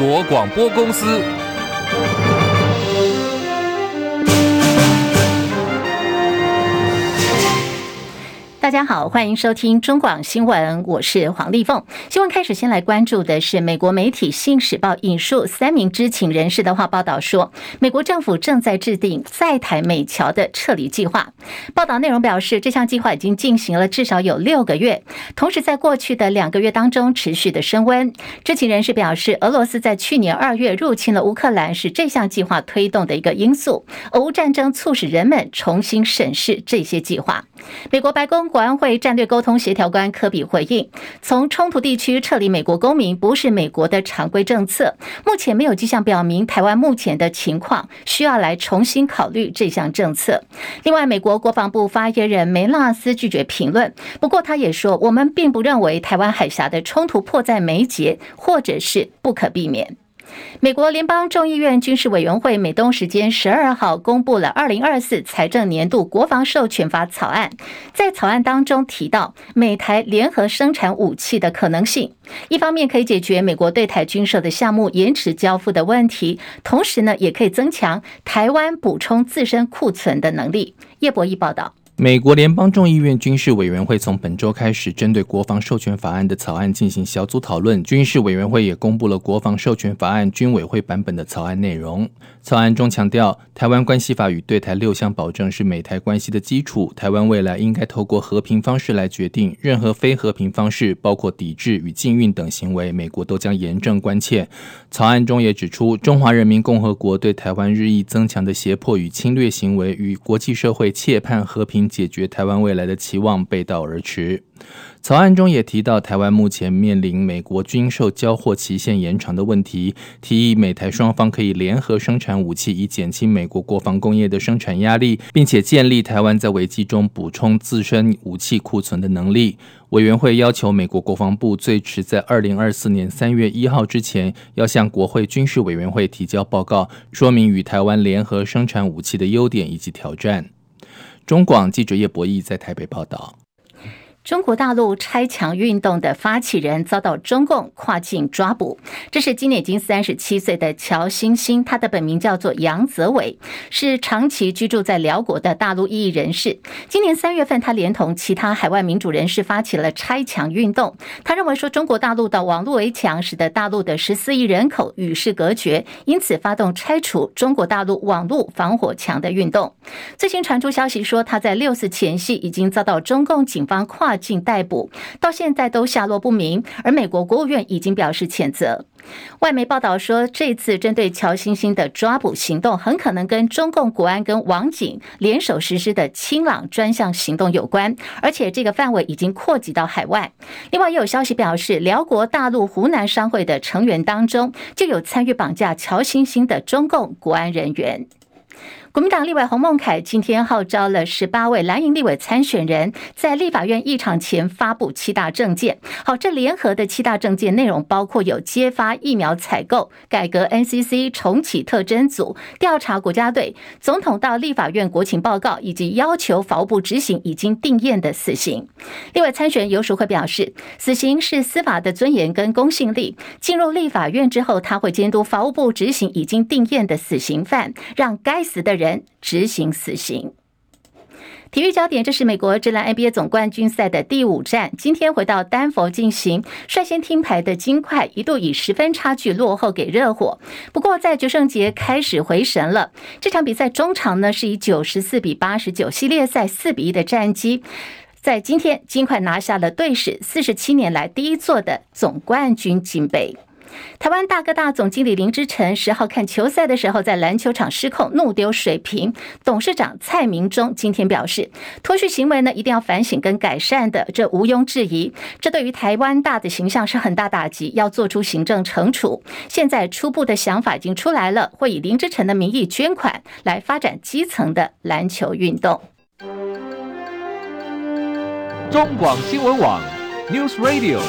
国广播公司。大家好，欢迎收听中广新闻，我是黄丽凤。新闻开始，先来关注的是美国媒体《新时报》引述三名知情人士的话报道说，美国政府正在制定在台美侨的撤离计划。报道内容表示，这项计划已经进行了至少有六个月，同时在过去的两个月当中持续的升温。知情人士表示，俄罗斯在去年二月入侵了乌克兰，是这项计划推动的一个因素。俄乌战争促使人们重新审视这些计划。美国白宫安会战略沟通协调官科比回应：从冲突地区撤离美国公民不是美国的常规政策，目前没有迹象表明台湾目前的情况需要来重新考虑这项政策。另外，美国国防部发言人梅纳斯拒绝评论，不过他也说，我们并不认为台湾海峡的冲突迫在眉睫，或者是不可避免。美国联邦众议院军事委员会美东时间十二号公布了二零二四财政年度国防授权法草案，在草案当中提到美台联合生产武器的可能性，一方面可以解决美国对台军售的项目延迟交付的问题，同时呢，也可以增强台湾补充自身库存的能力。叶博弈报道。美国联邦众议院军事委员会从本周开始针对国防授权法案的草案进行小组讨论，军事委员会也公布了国防授权法案军委会版本的草案内容。草案中强调，台湾关系法与对台六项保证是美台关系的基础，台湾未来应该透过和平方式来决定，任何非和平方式，包括抵制与禁运等行为，美国都将严正关切。草案中也指出，中华人民共和国对台湾日益增强的胁迫与侵略行为，与国际社会切盼和平。解决台湾未来的期望背道而驰。草案中也提到，台湾目前面临美国军售交货期限延长的问题，提议美台双方可以联合生产武器，以减轻美国国防工业的生产压力，并且建立台湾在危机中补充自身武器库存的能力。委员会要求美国国防部最迟在二零二四年三月一号之前，要向国会军事委员会提交报告，说明与台湾联合生产武器的优点以及挑战。中广记者叶博弈在台北报道。中国大陆拆墙运动的发起人遭到中共跨境抓捕，这是今年已经三十七岁的乔欣欣，他的本名叫做杨泽伟，是长期居住在辽国的大陆异议人士。今年三月份，他连同其他海外民主人士发起了拆墙运动。他认为说，中国大陆的网络围墙使得大陆的十四亿人口与世隔绝，因此发动拆除中国大陆网络防火墙的运动。最新传出消息说，他在六四前夕已经遭到中共警方跨。进逮捕到现在都下落不明，而美国国务院已经表示谴责。外媒报道说，这次针对乔欣欣的抓捕行动很可能跟中共国安跟网警联手实施的“清朗”专项行动有关，而且这个范围已经扩及到海外。另外，也有消息表示，辽国大陆湖南商会的成员当中就有参与绑架乔欣欣的中共国安人员。国民党立委洪孟楷今天号召了十八位蓝营立委参选人，在立法院议场前发布七大政见。好，这联合的七大政见内容包括有揭发疫苗采购、改革 NCC、重启特侦组、调查国家队、总统到立法院国情报告，以及要求法务部执行已经定验的死刑。立委参选游淑慧表示，死刑是司法的尊严跟公信力。进入立法院之后，他会监督法务部执行已经定验的死刑犯，让该死的人人执行死刑。体育焦点，这是美国职篮 NBA 总冠军赛的第五战，今天回到丹佛进行。率先听牌的金块一度以十分差距落后给热火，不过在决胜节开始回神了。这场比赛中场呢是以九十四比八十九系列赛四比一的战绩，在今天金块拿下了队史四十七年来第一座的总冠军金杯。台湾大哥大总经理林之晨十号看球赛的时候，在篮球场失控怒丢水瓶。董事长蔡明忠今天表示，脱序行为呢一定要反省跟改善的，这毋庸置疑。这对于台湾大的形象是很大打击，要做出行政惩处。现在初步的想法已经出来了，会以林之晨的名义捐款来发展基层的篮球运动。中广新闻网 News Radio。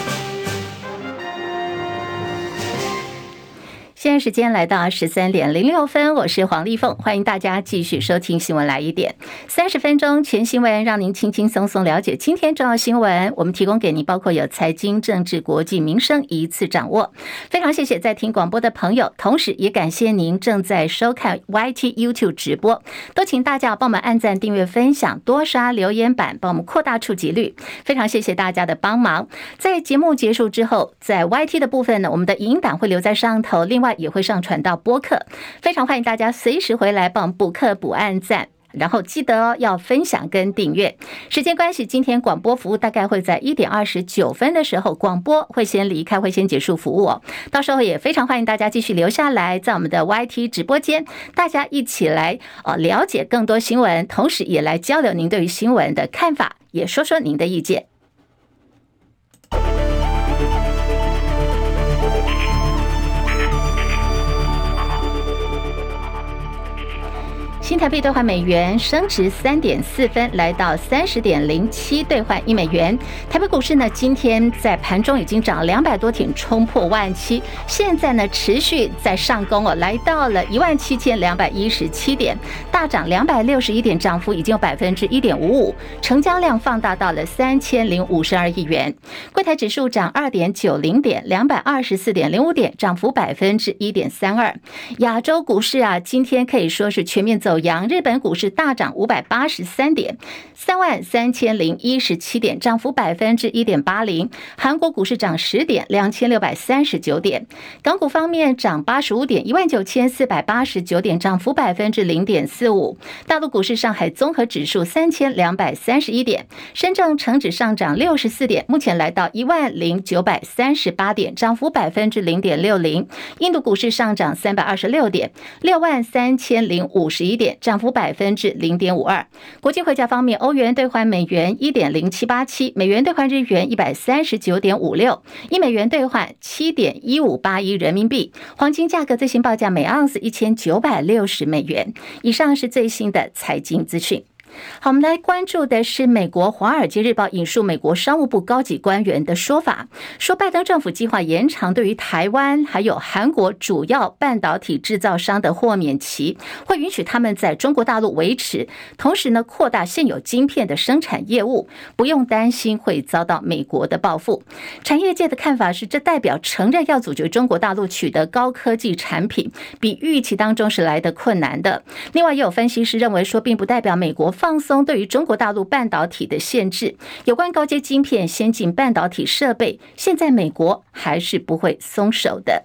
现在时间来到十三点零六分，我是黄丽凤，欢迎大家继续收听新闻来一点，三十分钟全新闻，让您轻轻松松了解今天重要新闻。我们提供给您包括有财经、政治、国际、民生一次掌握。非常谢谢在听广播的朋友，同时也感谢您正在收看 YT YouTube 直播，都请大家帮我们按赞、订阅、分享，多刷留言板，帮我们扩大触及率。非常谢谢大家的帮忙。在节目结束之后，在 YT 的部分呢，我们的影档会留在上头，另外。也会上传到播客，非常欢迎大家随时回来帮补课补按赞，然后记得哦要分享跟订阅。时间关系，今天广播服务大概会在一点二十九分的时候，广播会先离开，会先结束服务哦。到时候也非常欢迎大家继续留下来，在我们的 YT 直播间，大家一起来呃了解更多新闻，同时也来交流您对于新闻的看法，也说说您的意见。新台币兑换美元升值三点四分，来到三十点零七兑换一美元。台北股市呢，今天在盘中已经涨两百多点，冲破万七，现在呢持续在上攻哦，来到了一万七千两百一十七点，大涨两百六十一点，涨幅已经有百分之一点五五，成交量放大到了三千零五十二亿元。柜台指数涨二点九零点，两百二十四点零五点，涨幅百分之一点三二。亚洲股市啊，今天可以说是全面走阳，日本股市大涨五百八十三点，三万三千零一十七点，涨幅百分之一点八零。韩国股市涨十点，两千六百三十九点。港股方面涨八十五点，一万九千四百八十九点，涨幅百分之零点四五。大陆股市，上海综合指数三千两百三十一点，深圳成指上涨六十四点，目前来到一万零九百三十八点，涨幅百分之零点六零。印度股市上涨三百二十六点，六万三千零五十一点。涨幅百分之零点五二。国际汇价方面，欧元兑换美元一点零七八七，美元兑换日元一百三十九点五六，一美元兑换七点一五八一人民币。黄金价格最新报价每盎司一千九百六十美元。以上是最新的财经资讯。好，我们来关注的是美国《华尔街日报》引述美国商务部高级官员的说法，说拜登政府计划延长对于台湾还有韩国主要半导体制造商的豁免期，会允许他们在中国大陆维持，同时呢扩大现有晶片的生产业务，不用担心会遭到美国的报复。产业界的看法是，这代表承认要阻绝中国大陆取得高科技产品，比预期当中是来得困难的。另外，也有分析师认为说，并不代表美国。放松对于中国大陆半导体的限制，有关高阶晶片、先进半导体设备，现在美国还是不会松手的。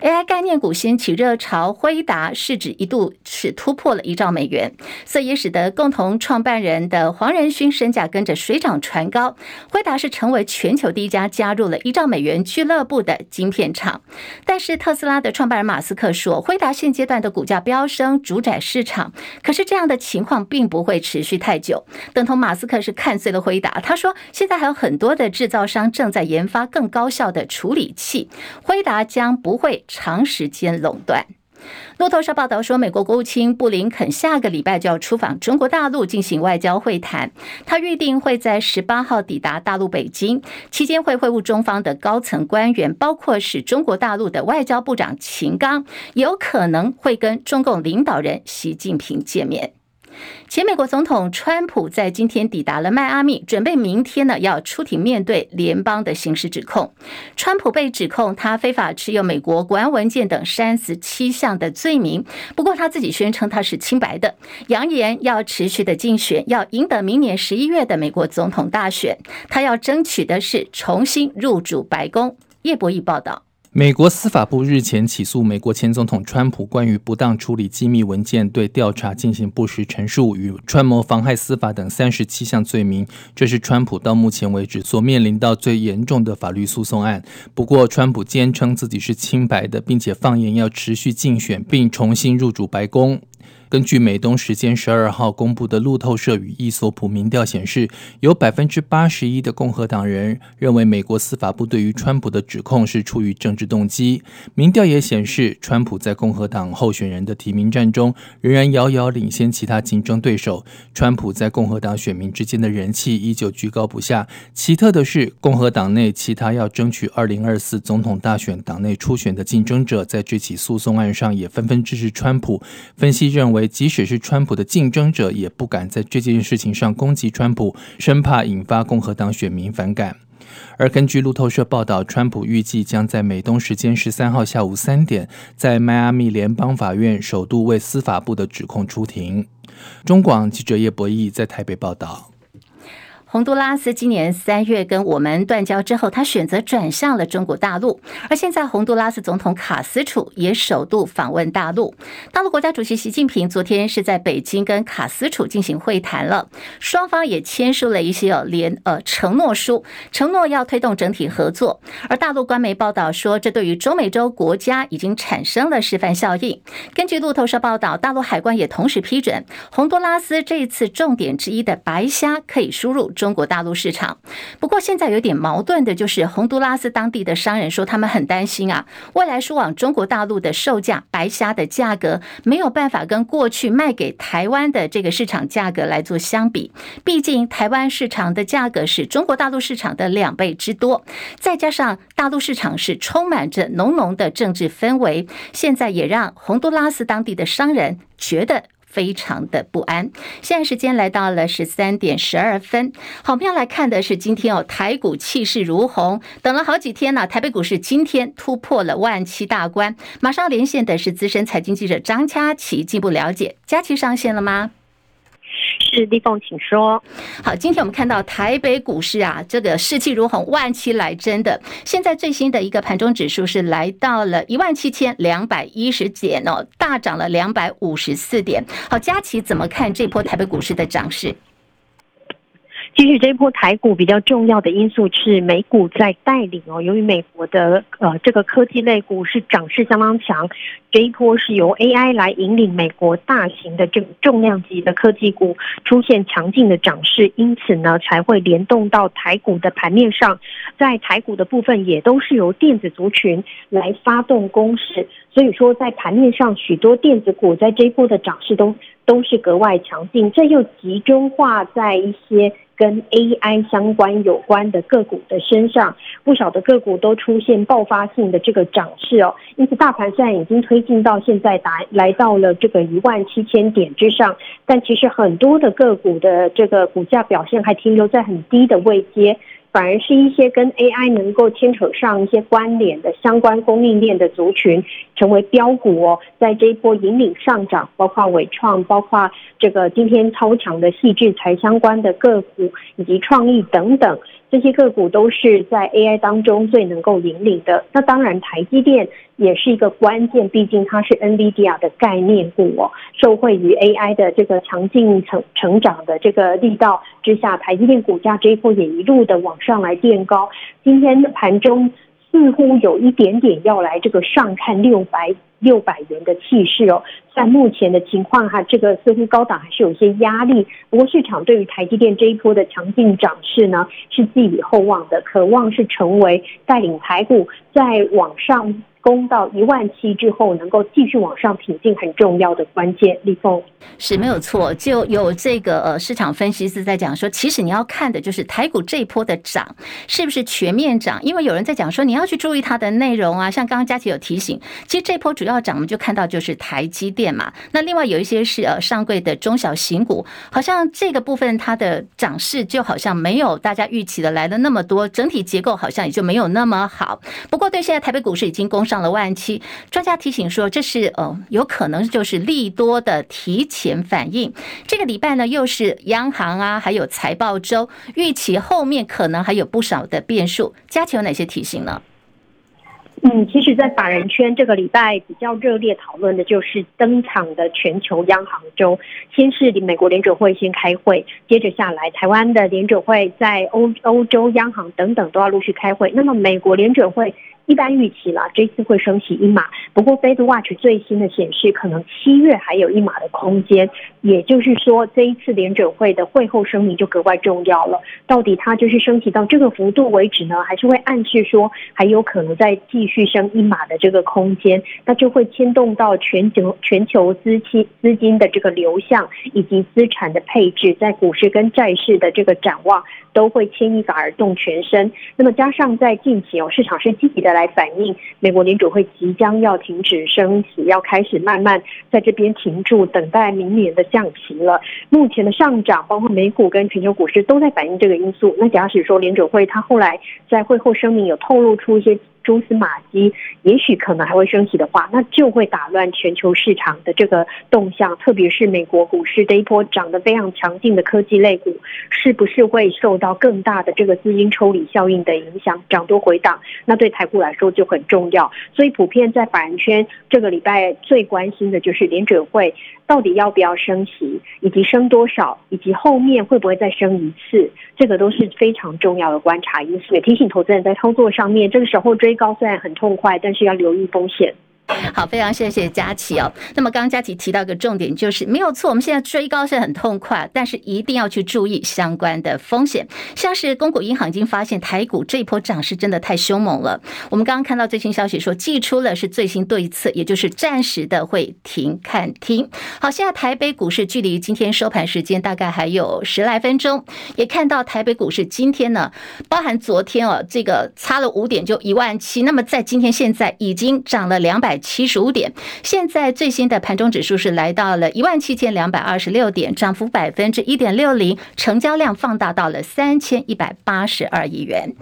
AI 概念股掀起热潮，辉达市值一度是突破了一兆美元，所以也使得共同创办人的黄仁勋身价跟着水涨船高。辉达是成为全球第一家加入了一兆美元俱乐部的晶片厂，但是特斯拉的创办人马斯克说，辉达现阶段的股价飙升，主宰市场。可是这样的情况并不会持持续太久，等同马斯克是看衰了辉达。他说，现在还有很多的制造商正在研发更高效的处理器，辉达将不会长时间垄断。路透社报道说，美国国务卿布林肯下个礼拜就要出访中国大陆进行外交会谈，他预定会在十八号抵达大陆北京，期间会会晤中方的高层官员，包括是中国大陆的外交部长秦刚，有可能会跟中共领导人习近平见面。前美国总统川普在今天抵达了迈阿密，准备明天呢要出庭面对联邦的刑事指控。川普被指控他非法持有美国国安文件等三十七项的罪名，不过他自己宣称他是清白的，扬言要持续的竞选，要赢得明年十一月的美国总统大选。他要争取的是重新入主白宫。叶博弈报道。美国司法部日前起诉美国前总统川普关于不当处理机密文件、对调查进行不实陈述与串谋妨害司法等三十七项罪名，这是川普到目前为止所面临到最严重的法律诉讼案。不过，川普坚称自己是清白的，并且放言要持续竞选并重新入主白宫。根据美东时间十二号公布的路透社与伊索普民调显示，有百分之八十一的共和党人认为美国司法部对于川普的指控是出于政治动机。民调也显示，川普在共和党候选人的提名战中仍然遥遥领先其他竞争对手。川普在共和党选民之间的人气依旧居高不下。奇特的是，共和党内其他要争取二零二四总统大选党内初选的竞争者，在这起诉讼案上也纷纷支持川普。分析认为，即使是川普的竞争者，也不敢在这件事情上攻击川普，生怕引发共和党选民反感。而根据路透社报道，川普预计将在美东时间十三号下午三点，在迈阿密联邦法院首度为司法部的指控出庭。中广记者叶博弈在台北报道。洪都拉斯今年三月跟我们断交之后，他选择转向了中国大陆。而现在，洪都拉斯总统卡斯楚也首度访问大陆。大陆国家主席习近平昨天是在北京跟卡斯楚进行会谈了，双方也签署了一些联呃承诺书，承诺要推动整体合作。而大陆官媒报道说，这对于中美洲国家已经产生了示范效应。根据路透社报道，大陆海关也同时批准洪都拉斯这一次重点之一的白虾可以输入。中国大陆市场，不过现在有点矛盾的就是，洪都拉斯当地的商人说，他们很担心啊，未来输往中国大陆的售价白虾的价格没有办法跟过去卖给台湾的这个市场价格来做相比，毕竟台湾市场的价格是中国大陆市场的两倍之多，再加上大陆市场是充满着浓浓的政治氛围，现在也让洪都拉斯当地的商人觉得。非常的不安。现在时间来到了十三点十二分。好，我们要来看的是今天哦，台股气势如虹，等了好几天了，台北股市今天突破了万七大关。马上连线的是资深财经记者张佳琪，进一步了解。佳琪上线了吗？是立凤，请说。好，今天我们看到台北股市啊，这个士气如虹，万期来真的。现在最新的一个盘中指数是来到了一万七千两百一十点哦，大涨了两百五十四点。好，佳琪怎么看这波台北股市的涨势？其实这一波台股比较重要的因素是美股在带领哦，由于美国的呃这个科技类股是涨势相当强，这一波是由 AI 来引领美国大型的这个重量级的科技股出现强劲的涨势，因此呢才会联动到台股的盘面上，在台股的部分也都是由电子族群来发动攻势，所以说在盘面上许多电子股在这一波的涨势都都是格外强劲，这又集中化在一些。跟 AI 相关有关的个股的身上，不少的个股都出现爆发性的这个涨势哦。因此，大盘虽然已经推进到现在达来到了这个一万七千点之上，但其实很多的个股的这个股价表现还停留在很低的位阶。反而是一些跟 AI 能够牵扯上一些关联的相关供应链的族群，成为标股哦，在这一波引领上涨，包括伟创，包括这个今天超强的细致财相关的个股，以及创意等等。这些个股都是在 AI 当中最能够引领的。那当然，台积电也是一个关键，毕竟它是 NVIDIA 的概念股哦。受惠于 AI 的这个强劲成成长的这个力道之下，台积电股价这一波也一路的往上来垫高。今天盘中似乎有一点点要来这个上看六百。六百元的气势哦，在目前的情况哈，这个似乎高档还是有些压力。不过市场对于台积电这一波的强劲涨势呢，是寄予厚望的，渴望是成为带领台股在往上。攻到一万七之后，能够继续往上挺进，很重要的关键。立峰是没有错，就有这个呃市场分析师在讲说，其实你要看的就是台股这一波的涨是不是全面涨，因为有人在讲说你要去注意它的内容啊，像刚刚佳琪有提醒，其实这波主要涨我们就看到就是台积电嘛，那另外有一些是呃上柜的中小型股，好像这个部分它的涨势就好像没有大家预期的来的那么多，整体结构好像也就没有那么好。不过对现在台北股市已经攻上。了万七，专家提醒说，这是呃有可能就是利多的提前反应。这个礼拜呢，又是央行啊，还有财报周，预期后面可能还有不少的变数。佳琪有哪些提醒呢？嗯，其实，在法人圈这个礼拜比较热烈讨论的就是登场的全球央行周。先是美国联准会先开会，接着下来台湾的联准会在欧欧洲央行等等都要陆续开会。那么美国联准会。一般预期啦，这次会升息一码。不过 Fed Watch 最新的显示，可能七月还有一码的空间。也就是说，这一次联准会的会后声明就格外重要了。到底它就是升息到这个幅度为止呢，还是会暗示说还有可能再继续升一码的这个空间？那就会牵动到全球全球资金资金的这个流向以及资产的配置，在股市跟债市的这个展望。都会牵一发而动全身。那么加上在近期哦，市场是积极的来反映美国联储会即将要停止升息，要开始慢慢在这边停住，等待明年的降息了。目前的上涨，包括美股跟全球股市都在反映这个因素。那假使说联储会他后来在会后声明有透露出一些。蛛丝马迹，也许可能还会升息的话，那就会打乱全球市场的这个动向，特别是美国股市这一波涨得非常强劲的科技类股，是不是会受到更大的这个资金抽离效应的影响，涨多回档？那对台股来说就很重要。所以普遍在法人圈这个礼拜最关心的就是联准会到底要不要升息，以及升多少，以及后面会不会再升一次，这个都是非常重要的观察因素。也提醒投资人在操作上面，这个时候追高虽然很痛快，但是要留意风险。好，非常谢谢佳琪哦。那么刚刚佳琪提到一个重点，就是没有错，我们现在追高是很痛快，但是一定要去注意相关的风险。像是公股银行已经发现台股这一波涨势真的太凶猛了。我们刚刚看到最新消息说，寄出了是最新对策，也就是暂时的会停看停。好，现在台北股市距离今天收盘时间大概还有十来分钟，也看到台北股市今天呢，包含昨天哦，这个差了五点就一万七，那么在今天现在已经涨了两百。七十五点，现在最新的盘中指数是来到了一万七千两百二十六点，涨幅百分之一点六零，成交量放大到了三千一百八十二亿元。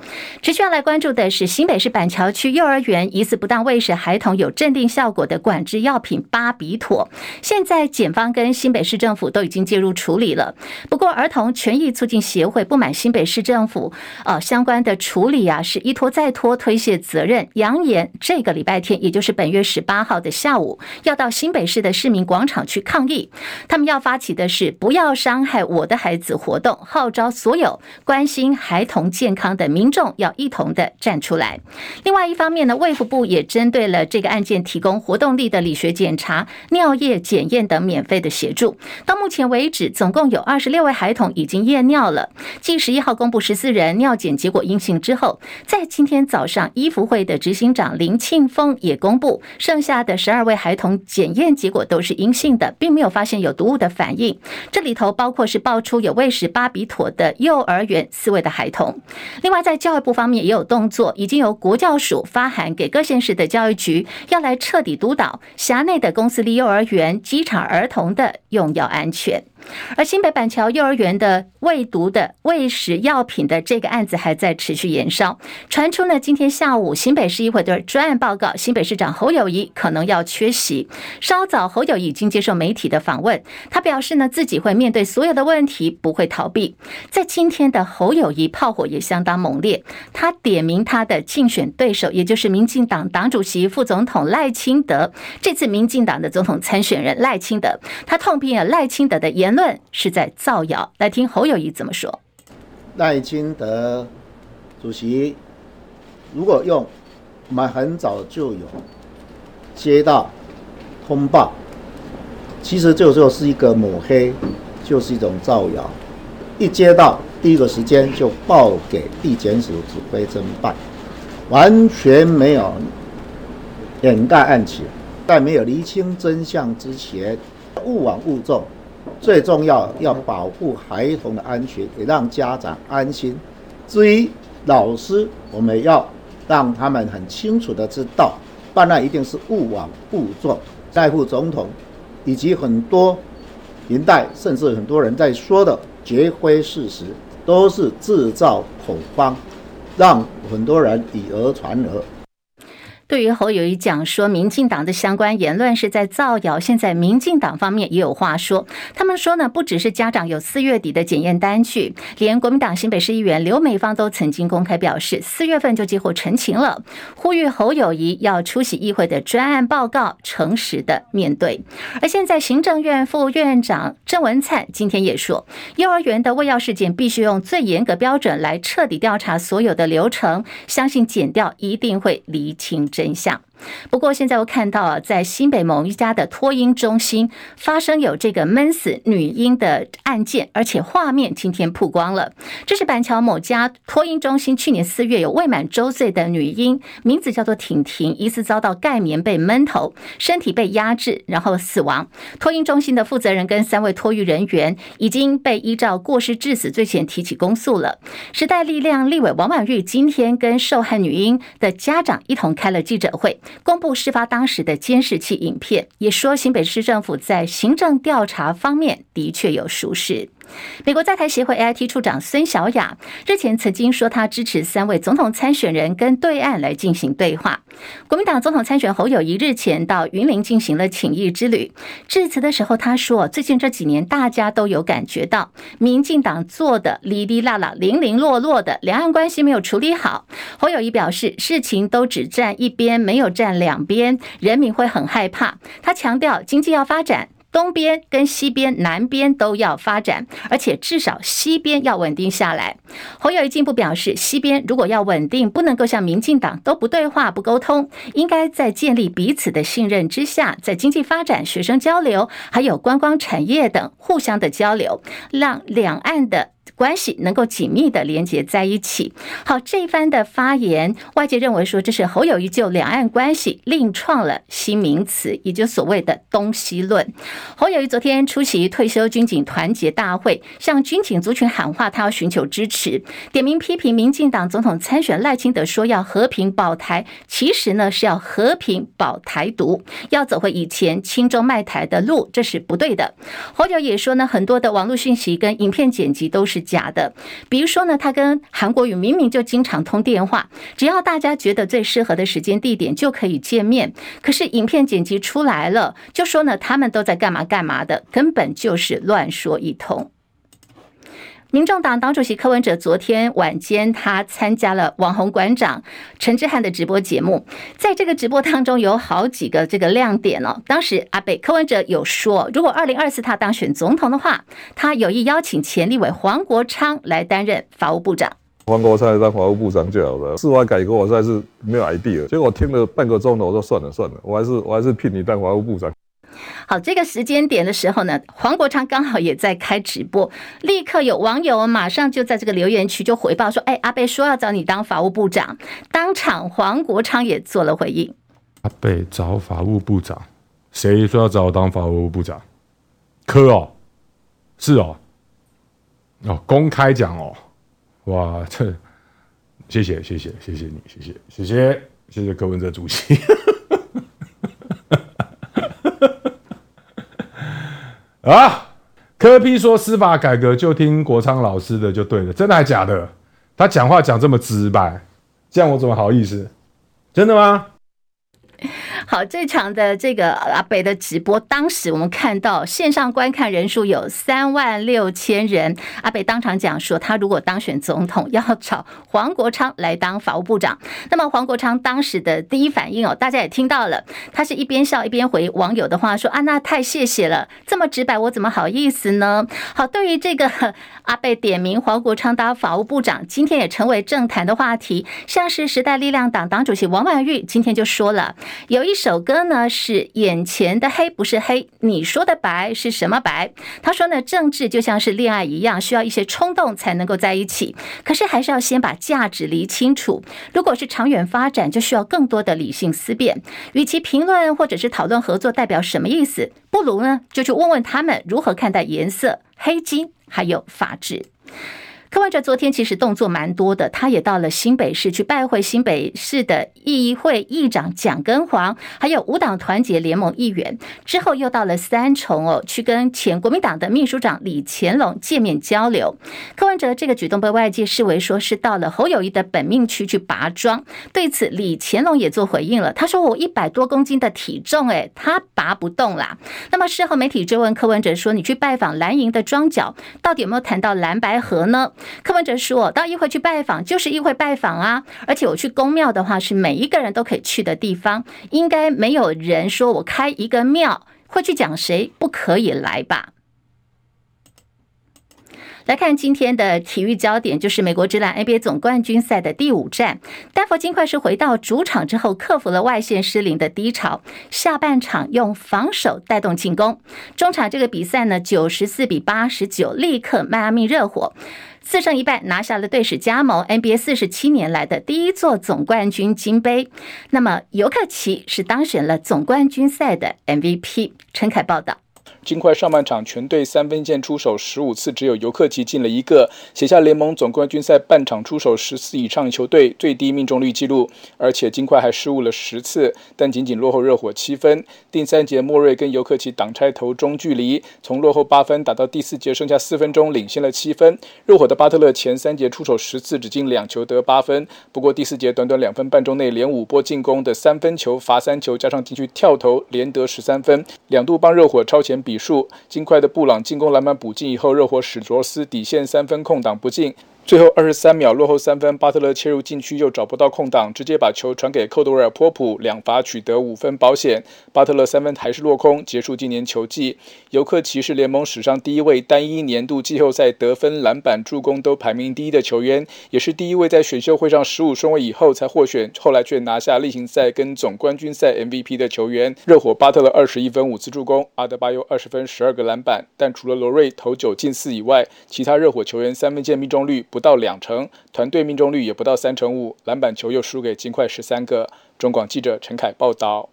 持续要来关注的是新北市板桥区幼儿园疑似不当喂食孩童有镇定效果的管制药品巴比妥，现在检方跟新北市政府都已经介入处理了。不过儿童权益促进协会不满新北市政府呃相关的处理啊，是一拖再拖，推卸责任，扬言这个礼拜天，也就是本月。十八号的下午，要到新北市的市民广场去抗议。他们要发起的是“不要伤害我的孩子”活动，号召所有关心孩童健康的民众要一同的站出来。另外一方面呢，卫福部也针对了这个案件提供活动力的理学检查、尿液检验等免费的协助。到目前为止，总共有二十六位孩童已经验尿了。继十一号公布十四人尿检结果阴性之后，在今天早上，医福会的执行长林庆峰也公布。剩下的十二位孩童检验结果都是阴性的，并没有发现有毒物的反应。这里头包括是爆出有喂食巴比妥的幼儿园四位的孩童。另外，在教育部方面也有动作，已经由国教署发函给各县市的教育局，要来彻底督导辖内的公私立幼儿园、机场儿童的用药安全。而新北板桥幼儿园的喂毒的喂食药品的这个案子还在持续延烧，传出呢，今天下午新北市议会的专案报告，新北市长侯友谊可能要缺席。稍早侯友谊已经接受媒体的访问，他表示呢，自己会面对所有的问题，不会逃避。在今天的侯友谊炮火也相当猛烈，他点名他的竞选对手，也就是民进党党主席、副总统赖清德。这次民进党的总统参选人赖清德，他痛批了赖清德的言论是在造谣，来听侯友谊怎么说。赖清德主席如果用我们很早就有接到通报，其实就就是一个抹黑，就是一种造谣。一接到第一个时间就报给地检署指挥侦办，完全没有掩盖案情，在没有厘清真相之前，勿枉勿纵。最重要要保护孩童的安全，也让家长安心。至于老师，我们要让他们很清楚的知道，办案一定是勿枉勿纵。在副总统以及很多民代，甚至很多人在说的绝非事实，都是制造恐慌，让很多人以讹传讹。对于侯友谊讲说，民进党的相关言论是在造谣。现在民进党方面也有话说，他们说呢，不只是家长有四月底的检验单据，连国民党新北市议员刘美芳都曾经公开表示，四月份就几乎澄清了，呼吁侯友谊要出席议会的专案报告，诚实的面对。而现在行政院副院长郑文灿今天也说，幼儿园的喂药事件必须用最严格标准来彻底调查所有的流程，相信检调一定会厘清真相。不过现在我看到啊，在新北某一家的托婴中心发生有这个闷死女婴的案件，而且画面今天曝光了。这是板桥某家托婴中心去年四月有未满周岁的女婴，名字叫做婷婷，疑似遭到盖棉被闷头，身体被压制，然后死亡。托婴中心的负责人跟三位托育人员已经被依照过失致死罪嫌提起公诉了。时代力量立委王婉玉今天跟受害女婴的家长一同开了记者会。公布事发当时的监视器影片，也说新北市政府在行政调查方面的确有疏失。美国在台协会 AIT 处长孙小雅日前曾经说，他支持三位总统参选人跟对岸来进行对话。国民党总统参选侯友谊日前到云林进行了请益之旅，致辞的时候他说，最近这几年大家都有感觉到，民进党做的哩哩啦啦、零零落落的，两岸关系没有处理好。侯友谊表示，事情都只站一边，没有站两边，人民会很害怕。他强调，经济要发展。东边跟西边、南边都要发展，而且至少西边要稳定下来。侯友谊进一步表示，西边如果要稳定，不能够像民进党都不对话、不沟通，应该在建立彼此的信任之下，在经济发展、学生交流，还有观光产业等互相的交流，让两岸的。关系能够紧密的连接在一起。好，这一番的发言，外界认为说，这是侯友谊就两岸关系另创了新名词，也就所谓的东西论。侯友谊昨天出席退休军警团结大会，向军警族群喊话，他要寻求支持，点名批评民进党总统参选赖清德说要和平保台，其实呢是要和平保台独，要走回以前亲中卖台的路，这是不对的。侯友也说呢，很多的网络讯息跟影片剪辑都是。假的，比如说呢，他跟韩国瑜明明就经常通电话，只要大家觉得最适合的时间地点就可以见面。可是影片剪辑出来了，就说呢，他们都在干嘛干嘛的，根本就是乱说一通。民众党党主席柯文哲昨天晚间，他参加了网红馆长陈之汉的直播节目，在这个直播当中有好几个这个亮点哦。当时阿北柯文哲有说，如果二零二四他当选总统的话，他有意邀请前立委黄国昌来担任法务部长。黄国昌来当法务部长就好了，司法改革我实在是没有 idea。结果我听了半个钟头，我说算了算了，我还是我还是聘你当法务部长。好，这个时间点的时候呢，黄国昌刚好也在开直播，立刻有网友马上就在这个留言区就回报说：“哎，阿贝说要找你当法务部长。”当场黄国昌也做了回应：“阿贝找法务部长，谁说要找我当法务部长？柯哦，是哦，哦，公开讲哦，哇，这谢谢谢谢谢谢你，谢谢谢谢谢谢柯文哲主席。” 啊，柯批说司法改革就听国昌老师的就对了，真的还假的？他讲话讲这么直白，这样我怎么好意思？真的吗？好，这场的这个阿北的直播，当时我们看到线上观看人数有三万六千人。阿北当场讲说，他如果当选总统，要找黄国昌来当法务部长。那么黄国昌当时的第一反应哦，大家也听到了，他是一边笑一边回网友的话说：“啊，那太谢谢了，这么直白，我怎么好意思呢？”好，对于这个 阿北点名黄国昌当法务部长，今天也成为政坛的话题。像是时代力量党党主席王婉玉今天就说了，有一。首歌呢是眼前的黑不是黑，你说的白是什么白？他说呢，政治就像是恋爱一样，需要一些冲动才能够在一起，可是还是要先把价值理清楚。如果是长远发展，就需要更多的理性思辨。与其评论或者是讨论合作代表什么意思，不如呢就去问问他们如何看待颜色、黑金还有法治。柯文哲昨天其实动作蛮多的，他也到了新北市去拜会新北市的议会议长蒋根煌，还有无党团结联盟议员。之后又到了三重哦，去跟前国民党的秘书长李干龙见面交流。柯文哲这个举动被外界视为说是到了侯友谊的本命区去拔桩。对此，李干龙也做回应了，他说：“我一百多公斤的体重，诶，他拔不动啦。”那么事后媒体追问柯文哲说：“你去拜访蓝营的庄脚，到底有没有谈到蓝白合呢？”柯文哲说：“到议会去拜访就是议会拜访啊，而且我去宫庙的话是每一个人都可以去的地方，应该没有人说我开一个庙会去讲谁不可以来吧。”来看今天的体育焦点，就是美国职篮 NBA 总冠军赛的第五战，丹佛金块是回到主场之后克服了外线失灵的低潮，下半场用防守带动进攻，中场这个比赛呢九十四比八十九力克迈阿密热火，四胜一败拿下了队史加盟 NBA 四十七年来的第一座总冠军金杯。那么尤克奇是当选了总冠军赛的 MVP。陈凯报道。金块上半场全队三分线出手十五次，只有尤克齐进了一个，写下联盟总冠军赛半场出手十次以上球队最低命中率纪录。而且金块还失误了十次，但仅仅落后热火七分。第三节莫瑞跟尤克齐挡拆投中距离，从落后八分打到第四节剩下四分钟领先了七分。热火的巴特勒前三节出手十次只进两球得八分，不过第四节短短两分半钟内连五波进攻的三分球罚三球加上禁区跳投连得十三分，两度帮热火超前比。数金块的布朗进攻篮板补进以后，热火史卓斯底线三分空档不进。最后二十三秒落后三分，巴特勒切入禁区又找不到空档，直接把球传给寇德维尔波普，两罚取得五分保险。巴特勒三分还是落空，结束今年球季。尤克齐是联盟史上第一位单一年度季后赛得分、篮板、助攻都排名第一的球员，也是第一位在选秀会上十五顺位以后才获选，后来却拿下例行赛跟总冠军赛 MVP 的球员。热火巴特勒二十一分五次助攻，阿德巴约二十分十二个篮板，但除了罗瑞投九进四以外，其他热火球员三分线命中率不到两成，团队命中率也不到三成五，篮板球又输给金块十三个。中广记者陈凯报道。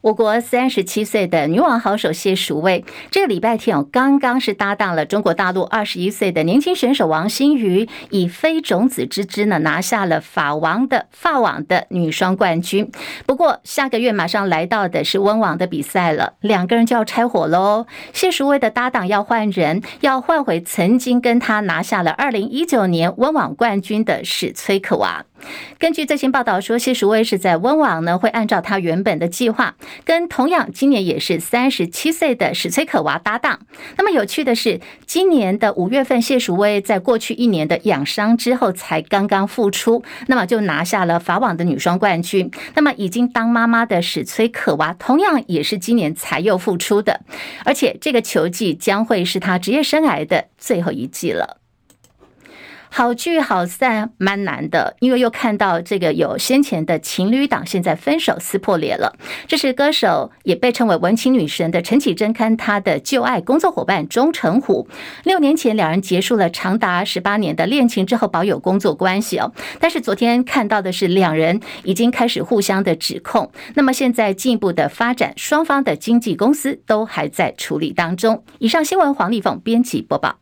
我国三十七岁的女网好手谢淑薇，这个礼拜天哦，刚刚是搭档了中国大陆二十一岁的年轻选手王欣瑜，以非种子之姿呢拿下了法网的法网的女双冠军。不过下个月马上来到的是温网的比赛了，两个人就要拆伙喽。谢淑薇的搭档要换人，要换回曾经跟她拿下了二零一九年温网冠军的史崔可娃。根据最新报道说，谢淑薇是在温网呢会按照她原本的计划。跟同样今年也是三十七岁的史崔可娃搭档。那么有趣的是，今年的五月份，谢淑薇在过去一年的养伤之后才刚刚复出，那么就拿下了法网的女双冠军。那么已经当妈妈的史崔可娃，同样也是今年才又复出的，而且这个球季将会是她职业生涯的最后一季了。好聚好散蛮难的，因为又看到这个有先前的情侣档，现在分手撕破脸了。这是歌手也被称为文青女神的陈绮贞，看她的旧爱工作伙伴钟成虎。六年前两人结束了长达十八年的恋情之后，保有工作关系哦。但是昨天看到的是两人已经开始互相的指控。那么现在进一步的发展，双方的经纪公司都还在处理当中。以上新闻黄丽凤编辑播报。